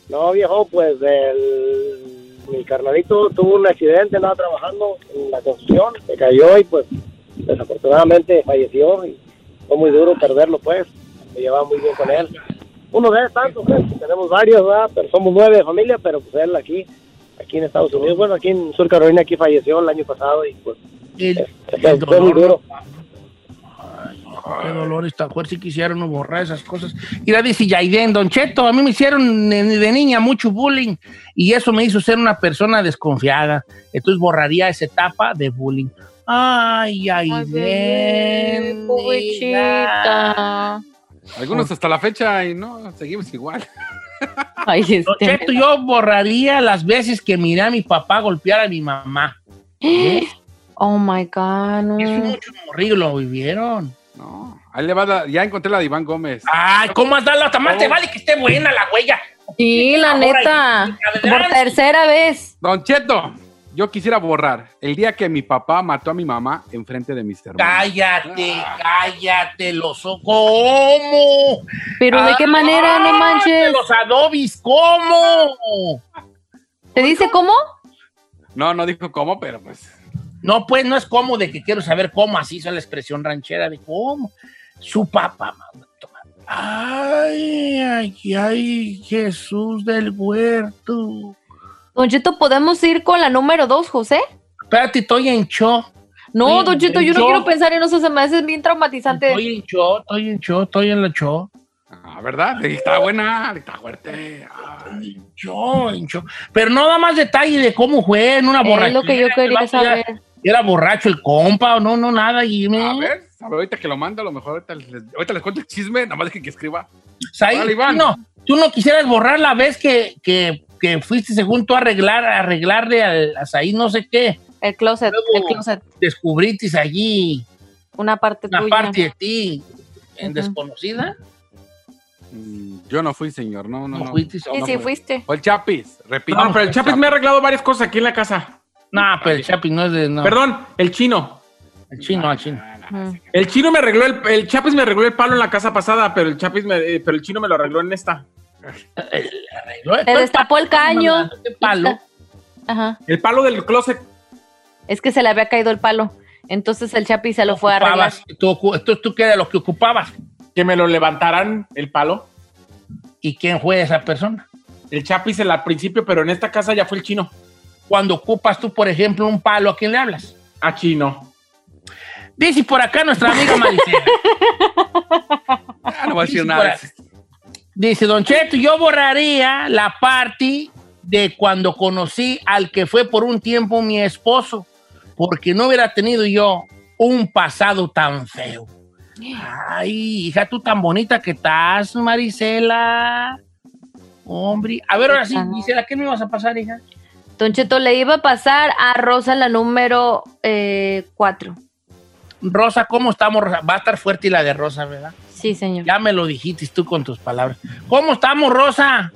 No, viejo, pues el, mi carnalito tuvo un accidente, andaba trabajando en la construcción, se cayó y pues desafortunadamente falleció y fue muy duro perderlo, pues. Me llevaba muy bien con él. Uno de tantos, pues, tenemos varios, ¿verdad? Pero somos nueve de familia, pero pues él aquí, aquí en Estados Unidos, bueno, aquí en Sur Carolina, aquí falleció el año pasado y pues El, fue, el fue muy duro. Qué dolor esta fuerte si quisieron no borrar esas cosas. Mira, dice Yaiden, Don Cheto, a mí me hicieron de, niña mucho bullying y eso me hizo ser una persona desconfiada. Entonces borraría esa etapa de bullying. Ay, Yaiden. Pobrecita. Algunos hasta la fecha y no, seguimos igual. Ay, Don este. Cheto, yo borraría las veces que miré a mi papá golpear a mi mamá. Oh my God. no. Eso muchos morrillos lo vivieron. No, ahí le va, la- ya encontré la de Iván Gómez. Ay, ¿cómo has dado la más te vale que esté buena la huella? Sí, la neta. Por adelante. tercera vez. Don Cheto, yo quisiera borrar el día que mi papá mató a mi mamá enfrente de mis hermanos. Cállate, cállate, los ojos. ¿Cómo? Pero ¿de qué manera? No manches. Los adobis, ¿cómo? ¿Te dice cómo? No, no dijo cómo, pero pues. No, pues no es cómo de que quiero saber cómo, así es la expresión ranchera de cómo. Su papá. Ay, ay, ay, Jesús del huerto. Don Cheto, ¿podemos ir con la número dos, José? Espérate, estoy en show. No, Sí, Don Cheto, yo no yo- quiero pensar en eso, se me hace bien traumatizante. Estoy en show, estoy en show, estoy en la show. Ah, ¿verdad? Está buena, está fuerte. Ay. Yo, en show. Pero no da más detalle de cómo fue en una Es borrachera. lo que yo quería saber. Era borracho el compa o no, no, nada. Y me... A ver, a ver, ahorita que lo manda, a lo mejor ahorita les, ahorita les cuento el chisme, nada más dejen que escriba. Saí, Iván. no, tú no quisieras borrar la vez que, que, que fuiste según tú a arreglar, a arreglarle al, a Saí no sé qué. El closet, Luego- el closet. Descubriste allí Una parte una tuya. parte de ti en desconocida. Mm, Yo no fui, señor, no, no, No no. fuiste. Sí, no sí, fue. fuiste. Fue el Chapis, repito. No, pero el Chapis me ha arreglado varias cosas aquí en la casa. No, pero el Chapi no es de. No. Perdón, el chino. El chino, el chino. Mm. El chino me arregló el, el Chapis me arregló el palo en la casa pasada, pero el Chapis me, eh, pero el chino me lo arregló en esta. Arregló- Te destapó el caño. ¿Qué palo? Ajá. El palo del closet. Es que se le había caído el palo. Entonces el Chapi se lo fue a arreglar. Tú, tú, tú qué era lo que ocupabas. Que me lo levantaran el palo. ¿Y quién fue esa persona? El Chapis el al principio, pero en esta casa ya fue el chino. Cuando ocupas tú, por ejemplo, un palo, ¿a quién le hablas? A chino. Dice por acá nuestra amiga Maricela. Ah, no voy a decir Dice nada. Dice, Don Cheto, yo borraría la parte de cuando conocí al que fue por un tiempo mi esposo, porque no hubiera tenido yo un pasado tan feo. Ay, hija, tú tan bonita que estás, Marisela. Hombre, a ver, ahora sí, Gisela, ¿qué me vas a pasar, hija? Don Cheto le iba a pasar a Rosa la número 4. Rosa, ¿cómo estamos, Rosa? Va a estar fuerte y la de Rosa, ¿verdad? sí, señor. Ya me lo dijiste tú con tus palabras. ¿Cómo estamos, Rosa?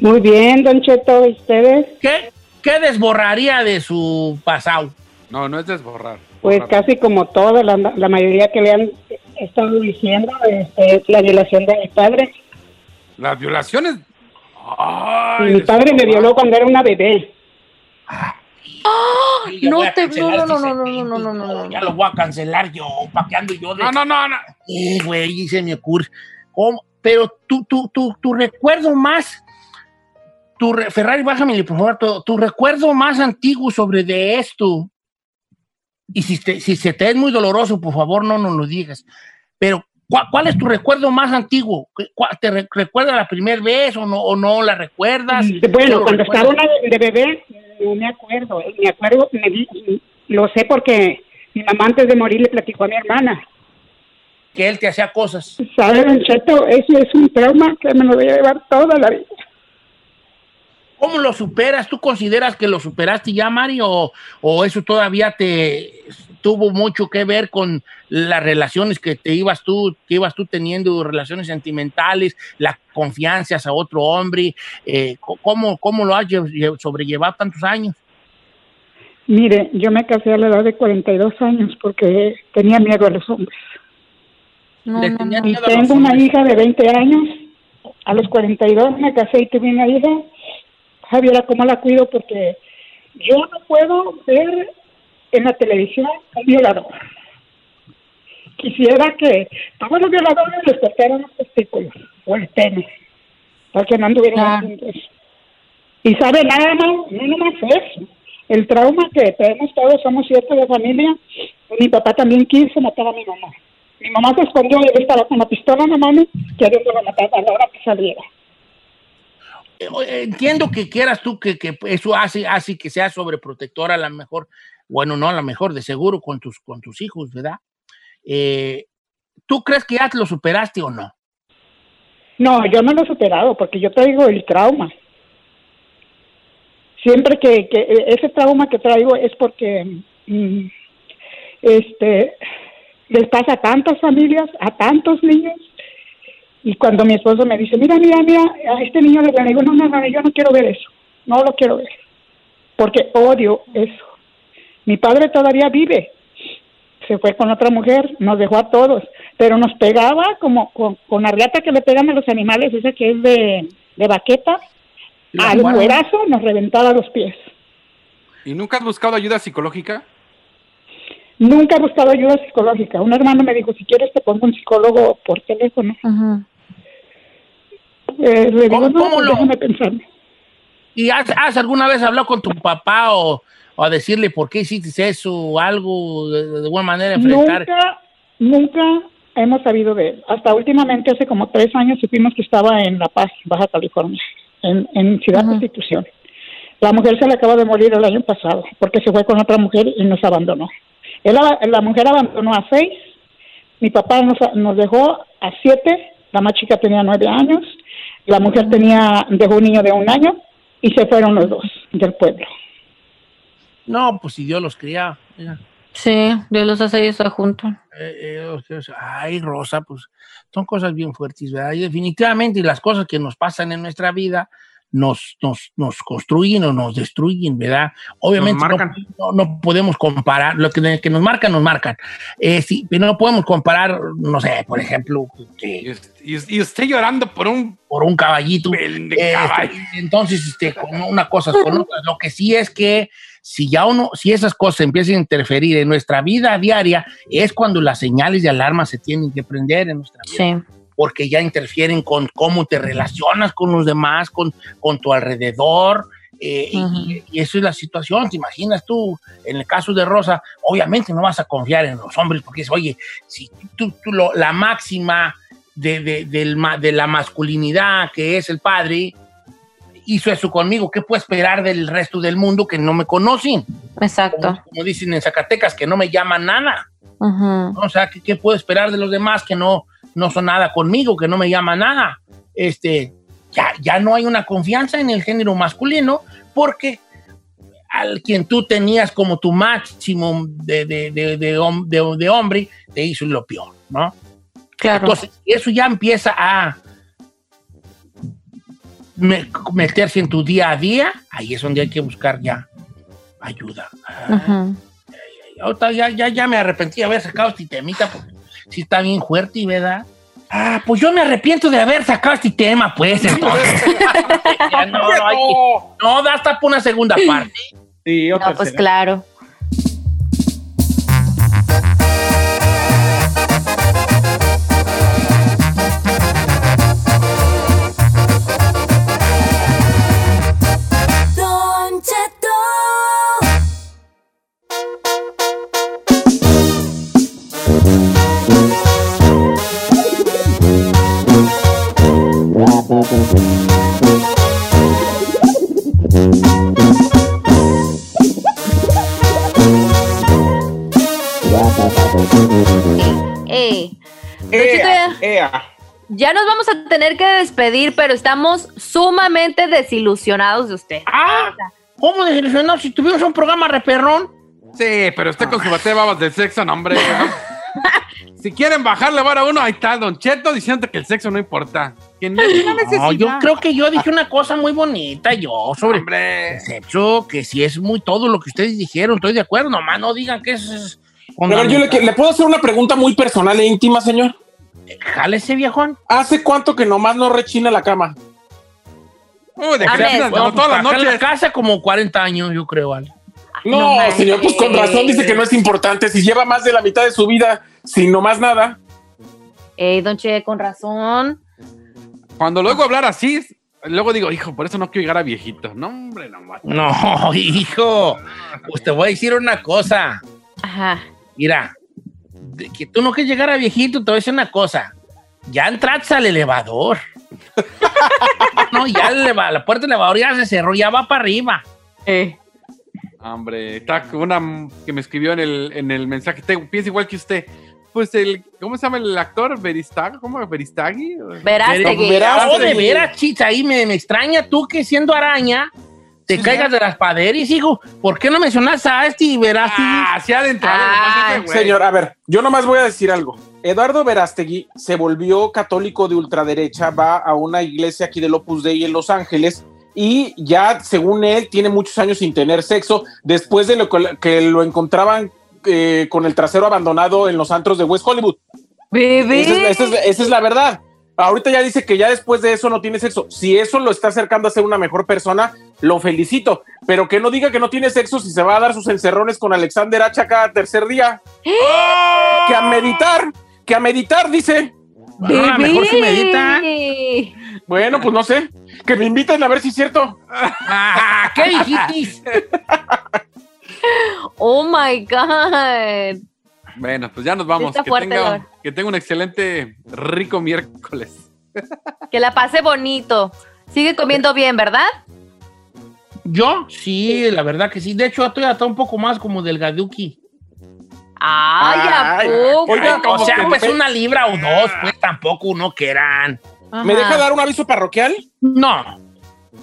Muy bien, Don Cheto, ¿y ustedes? ¿Qué, qué desborraría de su pasado? No, no es desborrar. Pues borrar. casi como toda la, la mayoría que le han estado diciendo, este, es la violación de mi padre. Las violaciones. Ay, mi padre me violó cuando era una bebé. Ya No te- no, no, no, no, no, no, no, no. Ya lo voy a cancelar yo, ¿para qué ando yo de...? No, no, no, no. Eh, güey, se me ocurre. ¿Cómo? Pero tú, tú, tú, tu recuerdo más... Tu re- Ferrari, bájame, por favor. Tu, tu recuerdo más antiguo sobre de esto. Y si, te- si se te es muy doloroso, por favor, no nos lo digas. Pero, ¿cuál, cuál es tu recuerdo más antiguo? ¿Cu- cuál- ¿Te re- recuerda la primera vez o no, o no la recuerdas? Bueno, ¿No lo cuando recuerdas? estaba una de, bebé, no me acuerdo. Me acuerdo, me di- lo sé porque mi mamá antes de morir le platicó a mi hermana. Que él te hacía cosas. ¿Sabe, Don Cheto? Eso es un trauma que me lo voy a llevar toda la vida. ¿Cómo lo superas? ¿Tú consideras que lo superaste ya, Mari? ¿O, o eso todavía te tuvo mucho que ver con las relaciones que te ibas tú, que ibas tú teniendo, relaciones sentimentales, la confianza a otro hombre? Eh, ¿cómo, ¿Cómo lo has lle- lle- sobrellevado tantos años? Mire, yo me casé a la edad de 42 años porque tenía miedo a los hombres. Le tenía Y miedo a los tengo una hija de 20 años. A los 42 me casé y tuve una hija. Javiera, ¿cómo la cuido? Porque yo no puedo ver en la televisión un violador. Quisiera que todos los violadores les cortaran los testículos o el pene para que no anduvieran juntos. Y sabe nada más, no nomás eso. El trauma que tenemos todos, somos siete de familia. Mi papá también quiso matar a mi mamá. Mi mamá se escondió y él estaba con la pistola en la mano queriendo matar a la hora que saliera. Entiendo que quieras tú que, que eso hace, hace que sea sobreprotectora a lo mejor, bueno, no a lo mejor, de seguro con tus, con tus hijos, ¿verdad? Eh, ¿Tú crees que ya lo superaste o no? No, yo no lo he superado porque yo traigo el trauma. Siempre que, que ese trauma que traigo es porque mm, este les pasa a tantas familias, a tantos niños. Y cuando mi esposo me dice, mira, mira, mira, a este niño le digo, no, no, no, yo no quiero ver eso, no lo quiero ver, porque odio eso. Mi padre todavía vive, se fue con otra mujer, nos dejó a todos, pero nos pegaba como con, con la riata que le pegan a los animales, esa que es de, de baqueta, La al cuerazo nos reventaba los pies. ¿Y nunca has buscado ayuda psicológica? Nunca he buscado ayuda psicológica. Un hermano me dijo, si quieres te pongo un psicólogo por teléfono. Eh, le digo, no, pues déjame pensar. ¿Y has, has alguna vez hablado con tu papá o, o a decirle por qué hiciste eso o algo de, de alguna manera enfrentar? Nunca, nunca hemos sabido de él. Hasta últimamente, hace como tres años, supimos que estaba en La Paz, Baja California, en, en Ciudad Constitución. La mujer se le acaba de morir el año pasado porque se fue con otra mujer y nos abandonó. Él, la mujer abandonó a seis, mi papá nos, nos dejó a siete, la más chica tenía nueve años, la mujer tenía, dejó un niño de un año y se fueron los dos del pueblo. No, pues si Dios los cría. mira. Sí, Dios los hace ellos juntos. Eh, eh, o sea, ay, Rosa, pues son cosas bien fuertes, ¿verdad? Y definitivamente las cosas que nos pasan en nuestra vida nos, nos, nos construyen o nos destruyen, ¿verdad? Obviamente no- marcan. No, no podemos comparar, lo que, que nos marcan, nos marcan. Eh, sí, pero no podemos comparar, no sé, por ejemplo, que- Y, y usted llorando por un... por un caballito. Eh, este, entonces, este, con una cosa con otra. Lo que sí es que si ya uno, si esas cosas empiezan a interferir en nuestra vida diaria, es cuando las señales de alarma se tienen que prender en nuestra vida. Porque ya interfieren con cómo te relacionas con los demás, con, con tu alrededor. eh, y- y, eso es la situación. ¿Te imaginas tú, en el caso de Rosa, obviamente no vas a confiar en los hombres porque es, oye, si tú, tú lo- la máxima de, de- del de la masculinidad que es el padre, hizo eso conmigo, ¿qué puedo esperar del resto del mundo que no me conocen? Exacto. Como, como dicen en Zacatecas, que no me llaman nada. O sea, ¿qué, qué puedo esperar de los demás que no, no son nada conmigo, que no me llaman nada? Este, ya, ya no hay una confianza en el género masculino porque al quien tú tenías como tu máximo de, de, de, de hom- de- de hombre, te hizo lo peor, ¿no? Claro. Entonces, eso ya empieza a me- meterse en tu día a día, ahí es donde hay que buscar ya ayuda. Ya, ya, ya me arrepentí de haber sacado este temita porque sí está bien fuerte, ¿verdad? Ah, pues yo me arrepiento de haber sacado este tema, pues, entonces. Ya no, no, hay que- no, da hasta por una segunda parte. Sí, No, pues claro. Ya nos vamos a tener que despedir, pero estamos sumamente desilusionados de usted. Ah, ¿cómo desilusionado si tuvimos un programa reperrón? Sí, pero usted con su bate de babas del sexo, no, hombre. ¿no? si quieren bajarle vara a uno, ahí está Don Cheto diciendo que el sexo no importa. Que no yo creo que yo dije una cosa muy bonita yo sobre Hombre. el sexo, que si es muy todo lo que ustedes dijeron, estoy de acuerdo, nomás no digan que es... es A ver, yo le, ¿le puedo hacer una pregunta muy personal e íntima, señor? Jálese, viejón. ¿Hace cuánto que nomás no rechina la cama? Uy, de A que ver, apenas, Bueno, como todas las en la noches. casa como 40 años, yo creo, ¿vale? No, señor, pues con razón dice que no es importante. Si lleva más de la mitad de su vida sin nomás nada. Ey, don Che, con razón. Cuando lo oigo hablar así, luego digo, hijo, por eso no quiero llegar a viejito. No, hombre, no mames. No, hijo, pues te voy a decir una cosa. Ajá. Mira, que tú no quieres llegar a viejito, te voy a decir una cosa. Ya entraste al elevador. no, ya el eleva- la puerta del elevador ya se cerró, ya va para arriba. Eh. Hombre, está una que me escribió en el, en el mensaje. Te- piensa igual que usted. Pues el, ¿cómo se llama el actor? ¿Veristag? ¿Cómo? ¿Veristagui? Verástegui. Verás- Oh, de veras, chita, ahí me, me extraña tú que siendo araña te caigas de las paderas, hijo. ¿Por qué no mencionas a este y verás? Ah, se ha adentrado. Señor, a ver, yo nomás voy a decir algo. Eduardo Verástegui se volvió católico de ultraderecha, va a una iglesia aquí del Opus Dei en Los Ángeles y ya, según él, tiene muchos años sin tener sexo después de lo que, que lo encontraban eh, con el trasero abandonado en los antros de West Hollywood. Bebé. Esa es, esa es- esa es la verdad. Ahorita ya dice que ya después de eso no tiene sexo. Si eso lo está acercando a ser una mejor persona, lo felicito. Pero que no diga que no tiene sexo si se va a dar sus encerrones con Alexander Hacha cada tercer día. Que a meditar, que a meditar, dice. Ah, mejor si medita. Bueno, pues no sé. Que me inviten a ver si es cierto. ¿Qué dijiste? Oh my God. Bueno, pues ya nos vamos. Que fuerte, tenga, que tenga un excelente, rico miércoles. Que la pase bonito. Sigue comiendo bien, ¿verdad? Yo, sí, la verdad que sí. De hecho, estoy hasta un poco más como delgaduki. Ay, ¿a Ay, poco? oiga, O sea, que- pues una libra o dos, pues tampoco no quieran. ¿Me deja dar un aviso parroquial? No.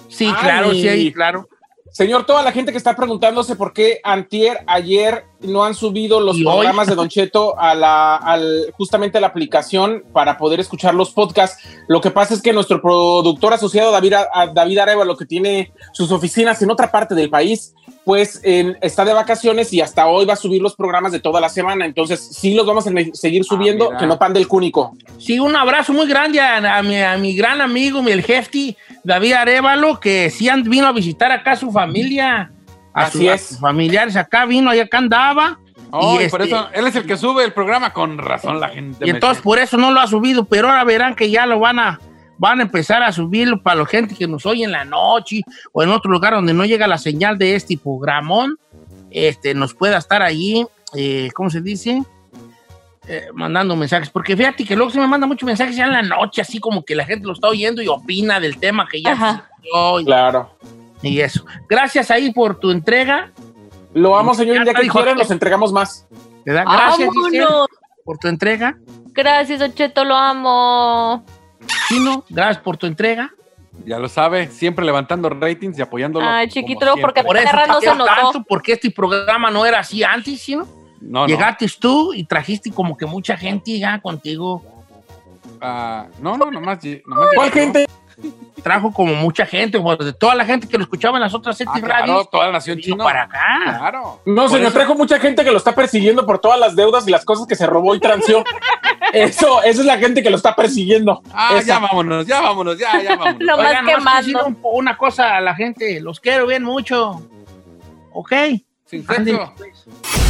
Sí, Ay. claro, sí, ahí, claro. Señor, toda la gente que está preguntándose por qué antier, ayer no han subido los programas de Don Cheto a la, al, justamente a la aplicación para poder escuchar los podcasts. Lo que pasa es que nuestro productor asociado David, a- David Arevalo, que tiene sus oficinas en otra parte del país, pues en- está de vacaciones y hasta hoy va a subir los programas de toda la semana. Entonces, sí los vamos a seguir subiendo, mira. que no pan del cúnico. Sí, un abrazo muy grande a, a mi, a mi gran amigo, mi el Hefty, David Arevalo, que sí vino a visitar acá a su familia. A, Así su- a es. sus familiares acá vino y acá andaba. Oh, y por este- eso, él es el que sube el programa, con razón la gente. Y entonces por eso no lo ha subido, pero ahora verán que ya lo van a, van a empezar a subirlo para la gente que nos oye en la noche o en otro lugar donde no llega la señal de este programón, este, nos pueda estar allí, eh, ¿cómo se dice? Eh, mandando mensajes, porque fíjate que luego se me manda muchos mensajes ya en la noche, así como que la gente lo está oyendo y opina del tema que ya se y, Claro. y eso. Gracias ahí por tu entrega, Lo vamos, señor, Ya día que dijo quiera aquel. nos entregamos más. ¿verdad? Gracias Giselle, ¡Vámonos! por tu entrega. Gracias, Don Cheto, lo amo. Chino, gracias por tu entrega. Ya lo sabe, siempre levantando ratings y apoyándolo. Ay, chiquito, porque-. Por eso Perra no se notó. tanto, porque este programa no era así antes, ¿sí, no? No, no. Llegaste tú y trajiste como que mucha gente ya contigo. Ah, no, no, nomás. ¿Cuál llegó. gente? Trajo como mucha gente, pues, de toda la gente que lo escuchaba en las otras Ah, seis claro, radios. toda la nación chino. para acá. Claro. No, Por señor, eso- trajo mucha gente que lo está persiguiendo por todas las deudas y las cosas que se robó y transió. Eso, esa es la gente que lo está persiguiendo. Ah, Esa. ya vámonos, ya vámonos, ya, ya vámonos. Lo más Oigan, quiero decir un- una cosa a la gente. Los quiero bien mucho. ¿Ok? Sin pues.